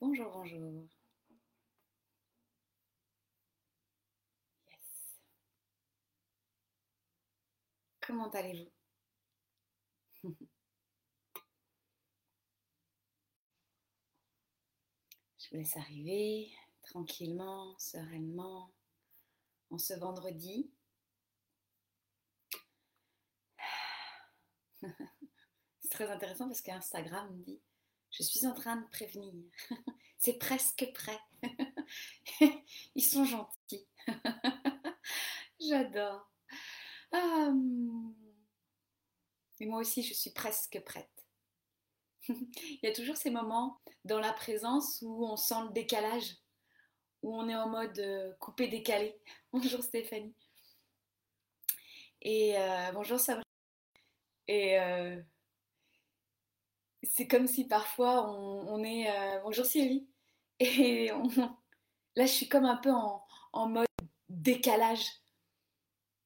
Bonjour, bonjour. Yes. Comment allez-vous? Je vous laisse arriver tranquillement, sereinement, en ce vendredi. C'est très intéressant parce qu'Instagram me dit Je suis en train de prévenir. C'est presque prêt. Ils sont gentils. J'adore. Ah, et moi aussi, je suis presque prête. Il y a toujours ces moments dans la présence où on sent le décalage, où on est en mode euh, coupé décalé. Bonjour Stéphanie. Et euh, bonjour Sabrina. Et euh, c'est comme si parfois on, est. bonjour Sylvie. Et là, je suis comme un peu en, en, mode décalage.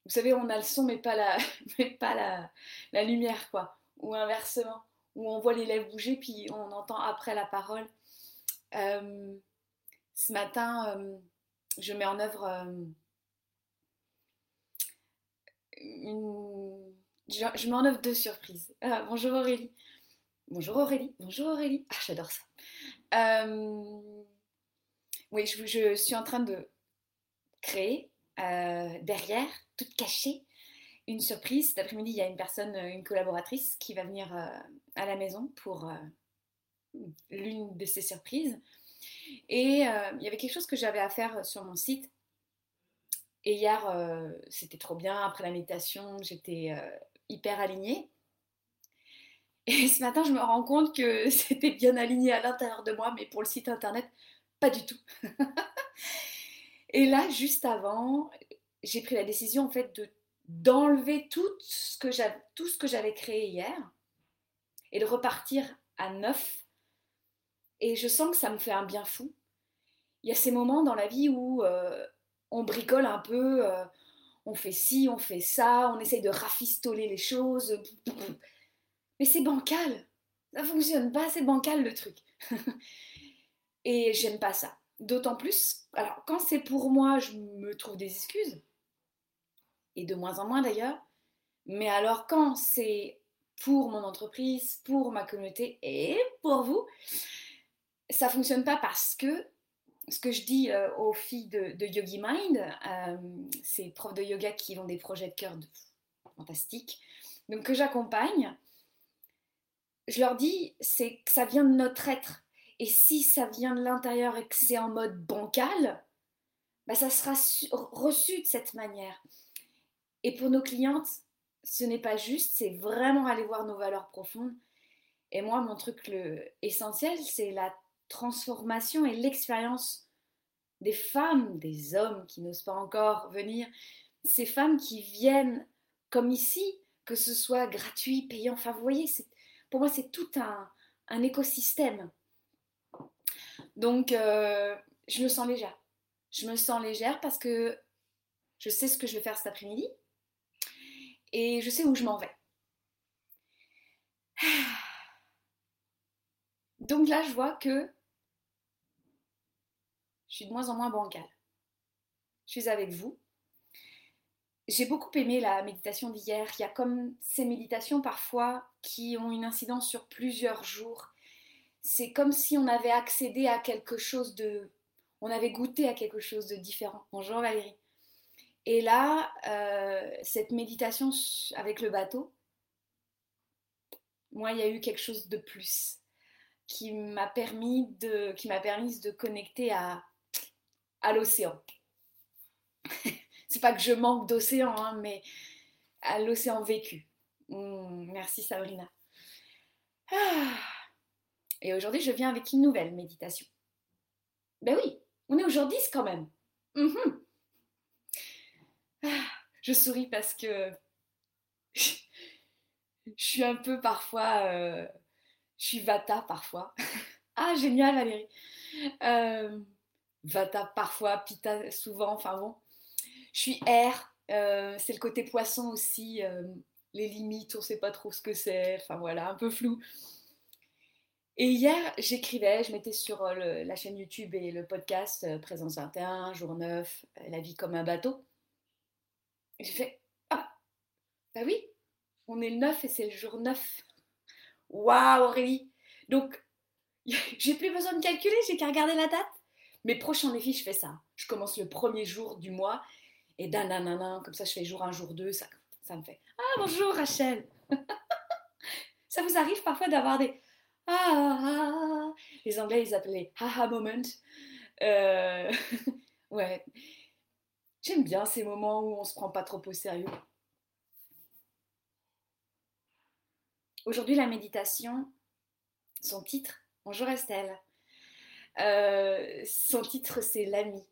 Vous savez, on a le son, mais pas la, mais pas la, la lumière, quoi. Ou inversement, où on voit les lèvres bouger, puis on entend après la parole. ce matin, je mets en œuvre une je, m'en offre deux surprises. Bonjour Aurélie. Bonjour Aurélie. Bonjour Aurélie. Ah, j'adore ça. Euh, oui, je, suis en train de créer euh, derrière, toute cachée, une surprise. Cet après-midi, il y a une personne, une collaboratrice qui va venir euh, à la maison pour l'une de ces surprises. Et il y avait quelque chose que j'avais à faire sur mon site. Et hier, c'était trop bien. Après la méditation, j'étais hyper aligné Et ce matin, je me rends compte que c'était bien aligné à l'intérieur de moi, mais pour le site internet, pas du tout. et là, juste avant, j'ai pris la décision en fait de d'enlever tout ce que j'avais tout ce que j'avais créé hier et de repartir à neuf. Et je sens que ça me fait un bien fou. Il y a ces moments dans la vie où euh, on bricole un peu, euh, on fait ci, on fait ça, on essaye de rafistoler les choses. Mais c'est bancal. Ça fonctionne pas, c'est bancal le truc. Et j'aime pas ça. D'autant plus, alors quand c'est pour moi, je me trouve des excuses. Et de moins en moins d'ailleurs. Mais alors quand c'est pour mon entreprise, pour ma communauté et pour vous, ça fonctionne pas parce que ce que je dis euh, aux filles de, Yogi Mind, euh, ces profs de yoga qui ont des projets de cœur fantastiques, donc que j'accompagne, je leur dis c'est que ça vient de notre être. Et si ça vient de l'intérieur et que c'est en mode bancal, bah ça sera reçu de cette manière. Et pour nos clientes, ce n'est pas juste, c'est vraiment aller voir nos valeurs profondes. Et moi, mon truc le essentiel, c'est la transformation et l'expérience des femmes, des hommes qui n'osent pas encore venir, ces femmes qui viennent comme ici, que ce soit gratuit, payant, enfin vous voyez, pour moi c'est tout un, écosystème. Donc euh, je me sens légère. Je me sens légère parce que je sais ce que je vais faire cet après-midi et je sais où je m'en vais. Donc là, je vois que je suis de moins en moins bancale. Je suis avec vous. J'ai beaucoup aimé la méditation d'hier. Il y a comme ces méditations parfois qui ont une incidence sur plusieurs jours. C'est comme si on avait accédé à quelque chose de... On avait goûté à quelque chose de différent. Bonjour Valérie. Et là, euh, cette méditation avec le bateau, moi, il y a eu quelque chose de plus qui m'a permis de, qui m'a permis de connecter à, à l'océan. c'est pas que je manque d'océan, hein, mais à l'océan vécu. Hmm, merci Sabrina. Ah. Et aujourd'hui, je viens avec une nouvelle méditation. Ben oui, on est aujourd'hui quand même. Mhm. Ah, je souris parce que je suis un peu parfois. Euh, je suis vata parfois. ah, génial, Valérie. Euh, Vata parfois, Pita souvent, enfin bon. Je suis air, euh, c'est le côté poisson aussi, euh, les limites, on sait pas trop ce que c'est, enfin voilà, un peu flou. Et hier, j'écrivais, je mettais sur euh, la chaîne YouTube et le podcast Présence 21, jour 9, euh, la vie comme un bateau. J'ai fait Ah, bah oui, on est le 9 et c'est le jour 9. Waouh, Aurélie Donc, j'ai plus besoin de calculer, j'ai qu'à regarder la date. Mes prochains défis, je fais ça. Je commence le premier jour du mois et dan, comme ça je fais jour 1, jour 2, ça, ça me fait Ah, bonjour Rachel Ça vous arrive parfois d'avoir des ah, Les Anglais, ils appelaient haha moment. Euh, ouais. J'aime bien ces moments où on se prend pas trop au sérieux. Aujourd'hui, la méditation, son titre, bonjour Estelle, euh, son titre c'est l'ami.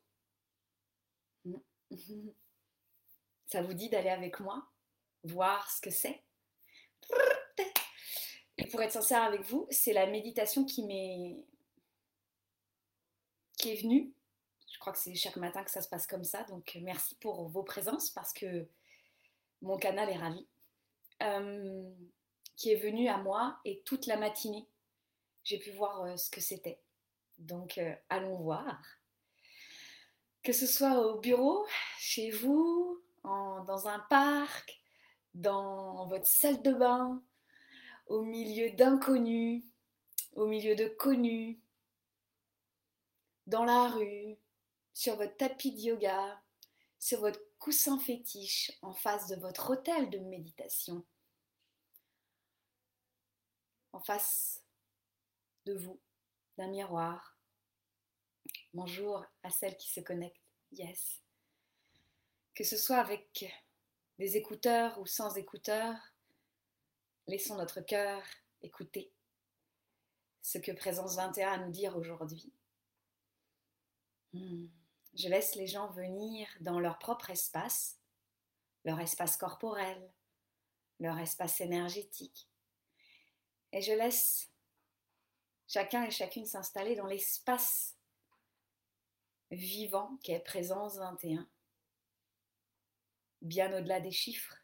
Ça vous dit d'aller avec moi, voir ce que c'est? Et pour être sincère avec vous, c'est la méditation qui m'est qui est venue. Je crois que c'est chaque matin que ça se passe comme ça. Donc merci pour vos présences parce que mon canal est ravi. Euh, qui est venue à moi et toute la matinée, j'ai pu voir euh, ce que c'était. Donc euh, allons voir. Que ce soit au bureau, chez vous, dans un parc, dans votre salle de bain, au milieu d'inconnus, au milieu de connus, dans la rue, sur votre tapis de yoga, sur votre coussin fétiche en face de votre hôtel de méditation, en face de vous, d'un miroir. Bonjour à celles qui se connectent. Yes. Que ce soit avec des écouteurs ou sans écouteurs, Laissons notre cœur écouter ce que Présence 21 a à nous dire aujourd'hui. Hmm. Je laisse les gens venir dans leur propre espace, leur espace corporel, leur espace énergétique. Et je laisse chacun et chacune s'installer dans l'espace vivant qui est Présence 21. Bien au-delà des chiffres,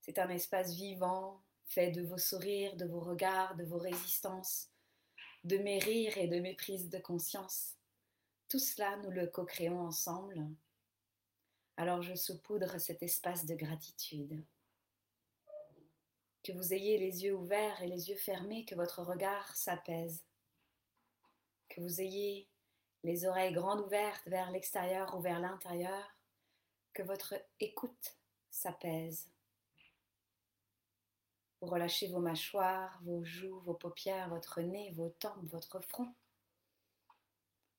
c'est un espace vivant, fait de vos sourires, de vos regards, de vos résistances, de mes rires et de mes prises de conscience. Tout cela, nous le co-créons ensemble. Alors je saupoudre cet espace de gratitude. Que vous ayez les yeux ouverts et les yeux fermés, que votre regard s'apaise. Que vous ayez les oreilles grandes ouvertes vers l'extérieur ou vers l'intérieur, que votre écoute s'apaise. Vous relâchez vos mâchoires, vos joues, vos paupières, votre nez, vos tempes, votre front.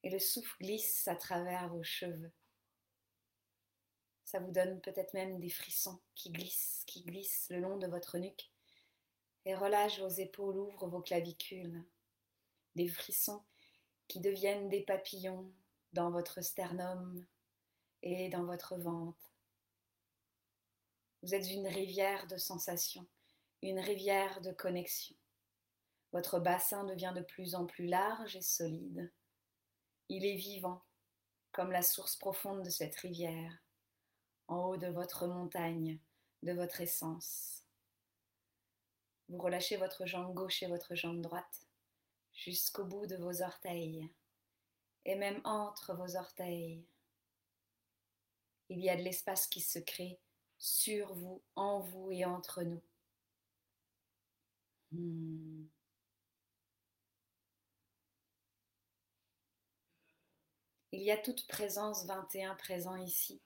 Et le souffle glisse à travers vos cheveux. Ça vous donne peut-être même des frissons qui glissent, qui glissent le long de votre nuque et relâche vos épaules, ouvre vos clavicules. Des frissons qui deviennent des papillons dans votre sternum et dans votre ventre. Vous êtes une rivière de sensations une rivière de connexion. Votre bassin devient de plus en plus large et solide. Il est vivant, comme la source profonde de cette rivière, en haut de votre montagne, de votre essence. Vous relâchez votre jambe gauche et votre jambe droite jusqu'au bout de vos orteils et même entre vos orteils. Il y a de l'espace qui se crée sur vous, en vous et entre nous. Hmm. Il y a toute présence 21 présent ici.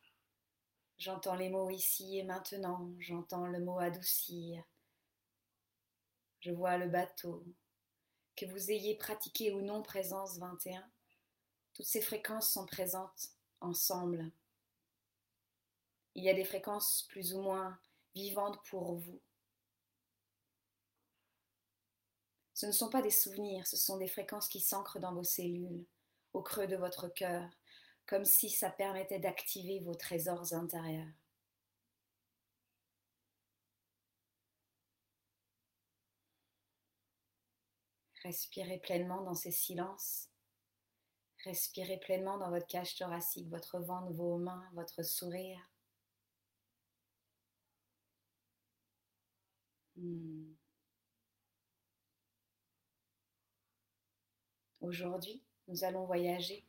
J'entends les mots ici et maintenant, j'entends le mot adoucir. Je vois le bateau. Que vous ayez pratiqué ou non présence 21, toutes ces fréquences sont présentes ensemble. Il y a des fréquences plus ou moins vivantes pour vous. Ce ne sont pas des souvenirs, ce sont des fréquences qui s'ancrent dans vos cellules, au creux de votre cœur, comme si ça permettait d'activer vos trésors intérieurs. Respirez pleinement dans ces silences. Respirez pleinement dans votre cage thoracique, votre ventre, vos mains, votre sourire. Hmm. Aujourd'hui, nous allons voyager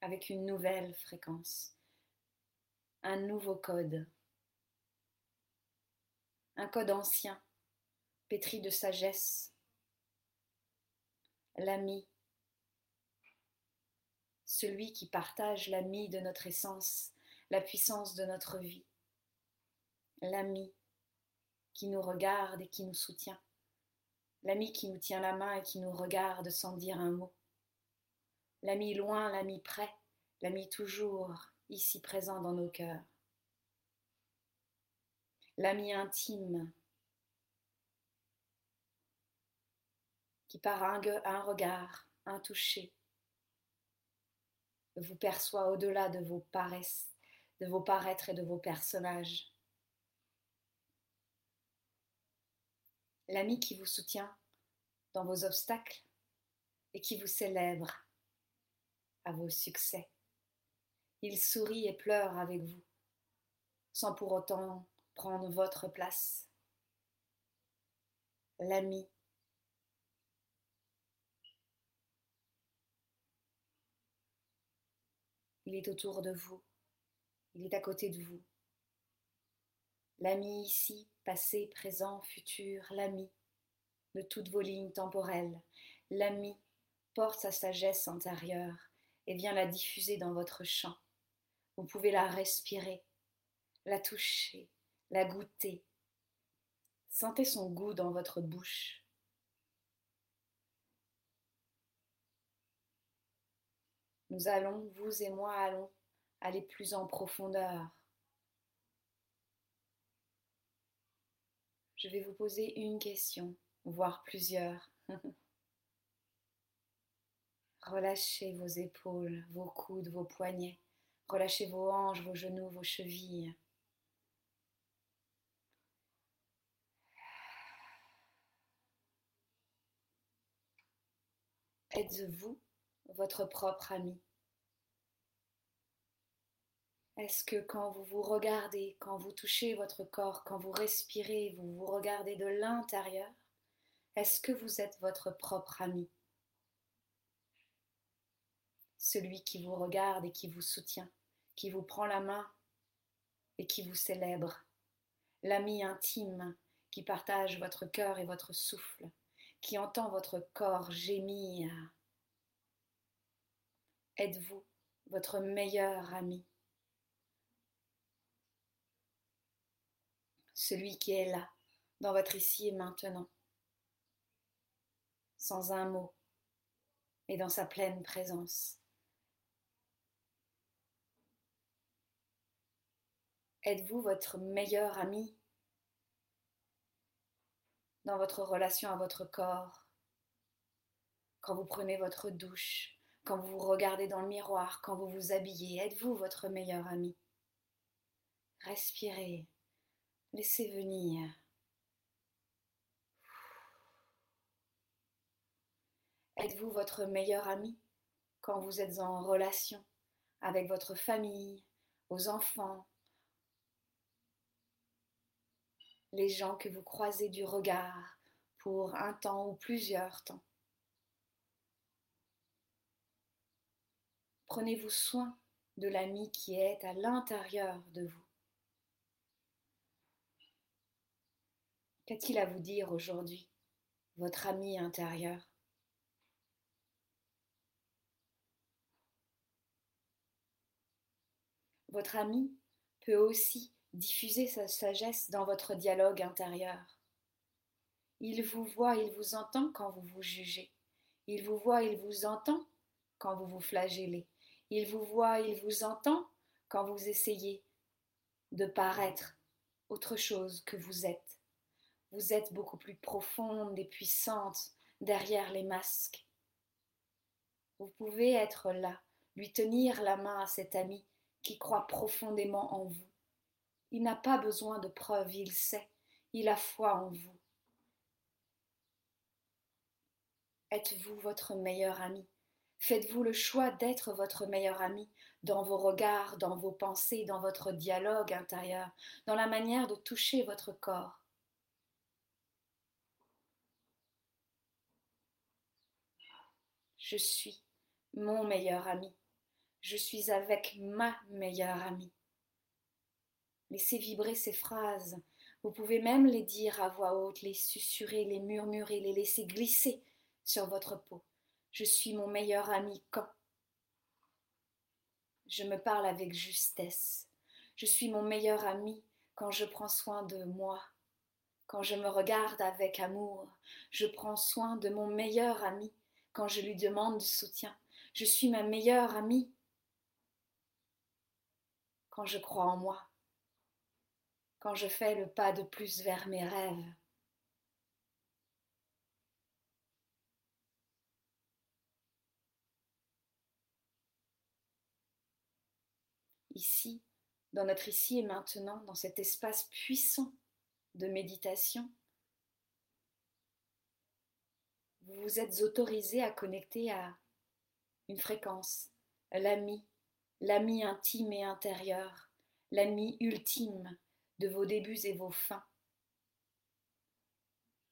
avec une nouvelle fréquence, un nouveau code, un code ancien, pétri de sagesse, l'ami, celui qui partage l'ami de notre essence, la puissance de notre vie, l'ami qui nous regarde et qui nous soutient, l'ami qui nous tient la main et qui nous regarde sans dire un mot, l'ami loin, l'ami près, l'ami toujours ici présent dans nos cœurs, l'ami intime qui par un, un regard, un toucher, vous perçoit au-delà de vos paresses, de vos paraîtres et de vos personnages. L'ami qui vous soutient dans vos obstacles et qui vous célèbre à vos succès. Il sourit et pleure avec vous, sans pour autant prendre votre place. L'ami Il est autour de vous. Il est à côté de vous. L'ami ici, passé, présent, futur, l'ami de toutes vos lignes temporelles. L'ami porte sa sagesse antérieure et vient la diffuser dans votre champ. Vous pouvez la respirer, la toucher, la goûter. Sentez son goût dans votre bouche. Nous allons, vous et moi allons aller plus en profondeur. Je vais vous poser une question, voire plusieurs. Relâchez vos épaules, vos coudes, vos poignets. Relâchez vos hanches, vos genoux, vos chevilles. Êtes-vous votre propre ami? Est-ce que quand vous vous regardez, quand vous touchez votre corps, quand vous respirez, vous vous regardez de l'intérieur, est-ce que vous êtes votre propre ami? Celui qui vous regarde et qui vous soutient, qui vous prend la main et qui vous célèbre, l'ami intime qui partage votre cœur et votre souffle, qui entend votre corps gémir. Êtes-vous votre meilleur ami? Celui qui est là, dans votre ici et maintenant, sans un mot et dans sa pleine présence. Êtes-vous votre meilleur ami dans votre relation à votre corps, quand vous prenez votre douche, quand vous vous regardez dans le miroir, quand vous vous habillez, êtes-vous votre meilleur ami? Respirez, laissez venir. Êtes-vous votre meilleur ami quand vous êtes en relation avec votre famille, vos enfants, les gens que vous croisez du regard pour un temps ou plusieurs temps? Prenez-vous soin de l'ami qui est à l'intérieur de vous. Qu'a-t-il à vous dire aujourd'hui, votre ami intérieur? Votre ami peut aussi diffuser sa sagesse dans votre dialogue intérieur. Il vous voit, il vous entend quand vous vous jugez. Il vous voit, il vous entend quand vous vous flagellez. Il vous voit, il vous entend quand vous essayez de paraître autre chose que vous êtes. Vous êtes beaucoup plus profonde et puissante derrière les masques. Vous pouvez être là, lui tenir la main à cet ami qui croit profondément en vous. Il n'a pas besoin de preuves, il sait, il a foi en vous. Êtes-vous votre meilleur ami? Faites-vous le choix d'être votre meilleur ami dans vos regards, dans vos pensées, dans votre dialogue intérieur, dans la manière de toucher votre corps? Je suis mon meilleur ami. Je suis avec ma meilleure amie. Laissez vibrer ces phrases. Vous pouvez même les dire à voix haute, les susurrer, les murmurer, les laisser glisser sur votre peau. Je suis mon meilleur ami quand je me parle avec justesse. Je suis mon meilleur ami quand je prends soin de moi. Quand je me regarde avec amour, je prends soin de mon meilleur ami quand je lui demande du soutien. Je suis ma meilleure amie quand je crois en moi, quand je fais le pas de plus vers mes rêves. Ici, dans notre ici et maintenant, dans cet espace puissant de méditation, vous vous êtes autorisé à connecter à une fréquence, l'ami, l'ami intime et intérieur, l'ami ultime de vos débuts et vos fins.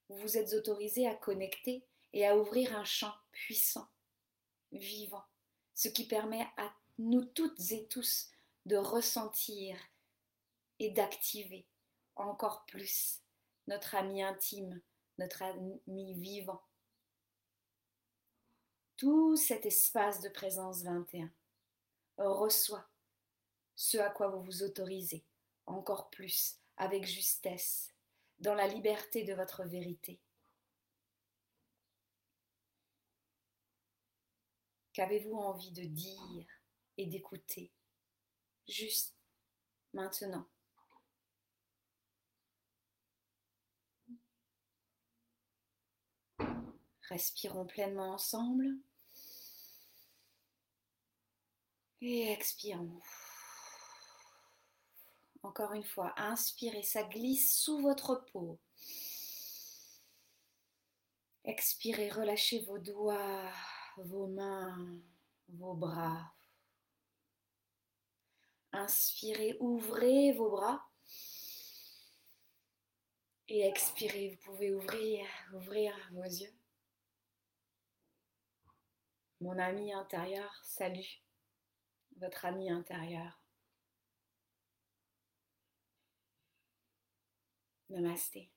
Vous vous êtes autorisé à connecter et à ouvrir un champ puissant, vivant, ce qui permet à nous toutes et tous de ressentir et d'activer encore plus notre ami intime, notre ami vivant. Tout cet espace de présence 21 reçoit ce à quoi vous vous autorisez encore plus avec justesse dans la liberté de votre vérité. Qu'avez-vous envie de dire et d'écouter juste maintenant? Respirons pleinement ensemble. Et expirons. Encore une fois, inspirez, ça glisse sous votre peau. Expirez, relâchez vos doigts, vos mains, vos bras. Inspirez, ouvrez vos bras. Et expirez, vous pouvez ouvrir, ouvrir vos yeux. Mon ami intérieur, salut. Votre ami intérieur. Namasté.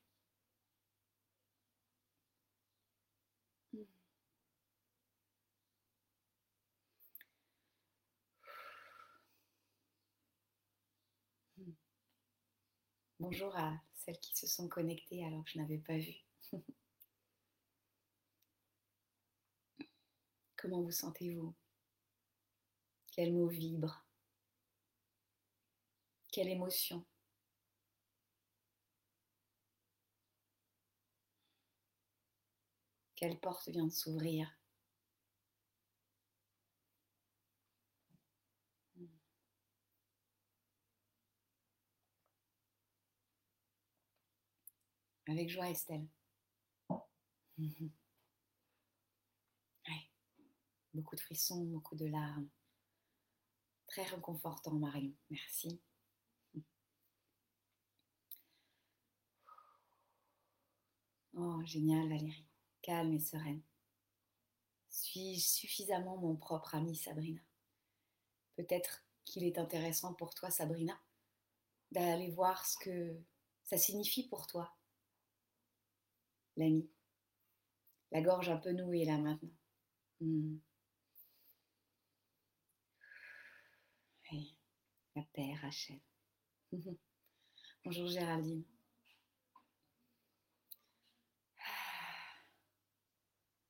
Bonjour à celles qui se sont connectées alors que je n'avais pas vu. Comment vous sentez-vous? Quel mot vibre? Quelle émotion? Quelle porte vient de s'ouvrir? Avec joie, Estelle. Beaucoup de frissons, beaucoup de larmes. Très réconfortant, Marion. Merci. Oh, génial, Valérie. Calme et sereine. Suis-je suffisamment mon propre ami, Sabrina? Peut-être qu'il est intéressant pour toi, Sabrina, d'aller voir ce que ça signifie pour toi, l'ami. La gorge un peu nouée là maintenant. Hmm. Oui, la paix, Rachel. Bonjour Géraldine.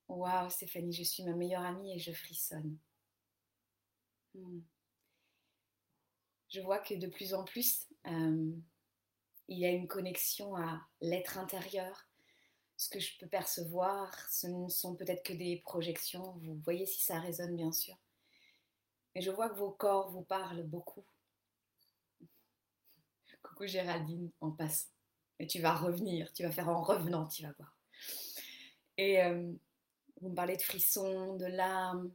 Waouh, Stéphanie, je suis ma meilleure amie et je frissonne. Hmm. Je vois que de plus en plus, euh, il y a une connexion à l'être intérieur, ce que je peux percevoir, ce ne sont peut-être que des projections, vous voyez si ça résonne bien sûr. Mais je vois que vos corps vous parlent beaucoup. Géraldine, en passant. Et tu vas revenir, tu vas faire en revenant, tu vas voir. Et euh, vous me parlez de frissons, de larmes.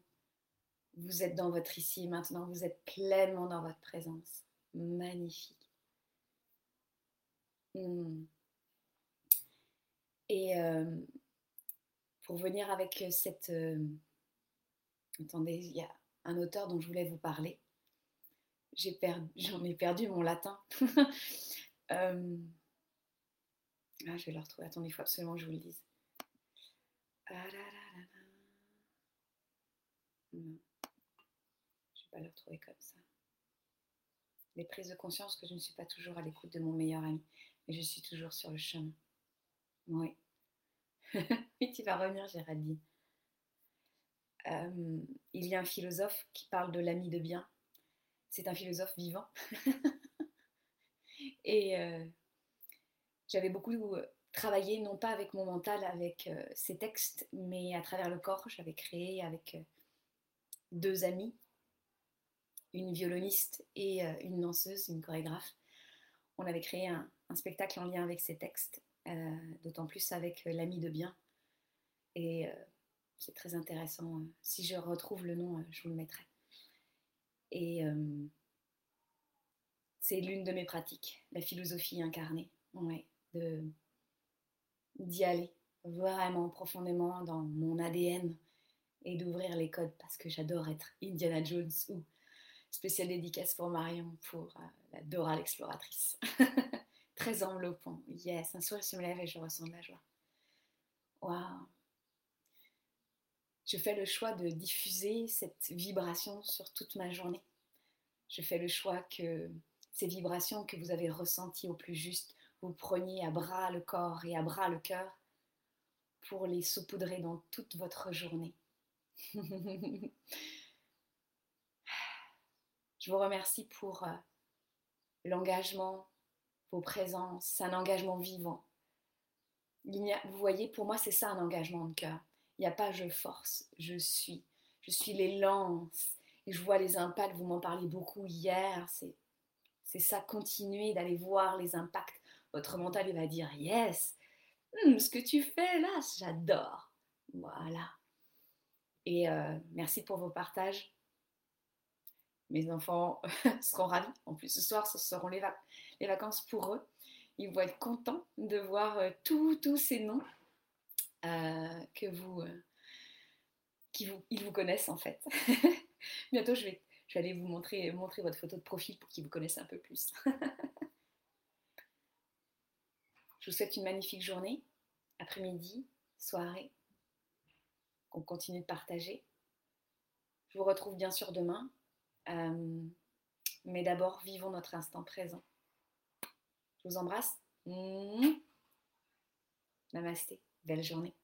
Vous êtes dans votre ici maintenant, vous êtes pleinement dans votre présence. Magnifique. Hmm. Et euh, pour venir avec cette, euh, Attendez, il y a un auteur dont je voulais vous parler. J'ai j'en ai perdu mon latin. Euh, ah, je vais le retrouver. Attendez, il faut absolument que je vous le dise. Ah je ne vais pas le retrouver comme ça. Les prises de conscience que je ne suis pas toujours à l'écoute de mon meilleur ami, mais je suis toujours sur le chemin. Oui. Et tu vas revenir, Géraldine. Euh, il y a un philosophe qui parle de l'ami de bien. C'est un philosophe vivant. Et euh, j'avais beaucoup euh, travaillé, non pas avec mon mental, avec ces textes, mais à travers le corps. J'avais créé avec deux amis, une violoniste et une danseuse, une chorégraphe. On avait créé un, un spectacle en lien avec ces textes, d'autant plus avec l'ami de bien. Et c'est très intéressant. Si je retrouve le nom, je vous le mettrai. Et euh, c'est l'une de mes pratiques, la philosophie incarnée, de d'y aller vraiment profondément dans mon ADN et d'ouvrir les codes parce que j'adore être Indiana Jones ou spécial dédicace pour Marion pour euh, la Dora l'exploratrice. Très enveloppant. Yes, un sourire se me lève et je ressens de la joie. Waouh je fais le choix de diffuser cette vibration sur toute ma journée. Je fais le choix que ces vibrations que vous avez ressenties au plus juste, vous preniez à bras le corps et à bras le cœur pour les saupoudrer dans toute votre journée. je vous remercie pour euh, l'engagement, vos présences, un engagement vivant. vous voyez, pour moi, c'est ça un engagement de cœur. Il n'y a pas je force, je suis. Je suis les lances. Et je vois les impacts, vous m'en parlez beaucoup hier. C'est, c'est ça, continuer d'aller voir les impacts. Votre mental, il va dire Yes, hmm, ce que tu fais là, j'adore. Voilà. Et euh, merci pour vos partages. Mes enfants seront ravis. En plus, ce soir, ce seront les, les vacances pour eux. Ils vont être contents de voir euh, tous ces noms euh, que vous, euh, vous, connaissent en fait. Bientôt, je vais, je aller vous montrer, montrer votre photo de profil pour qu'ils vous connaissent un peu plus. je vous souhaite une magnifique journée, après-midi, soirée, qu'on continue de partager. Je vous retrouve bien sûr demain, euh, mais d'abord, vivons notre instant présent. Je vous embrasse. Namasté. Belle journée.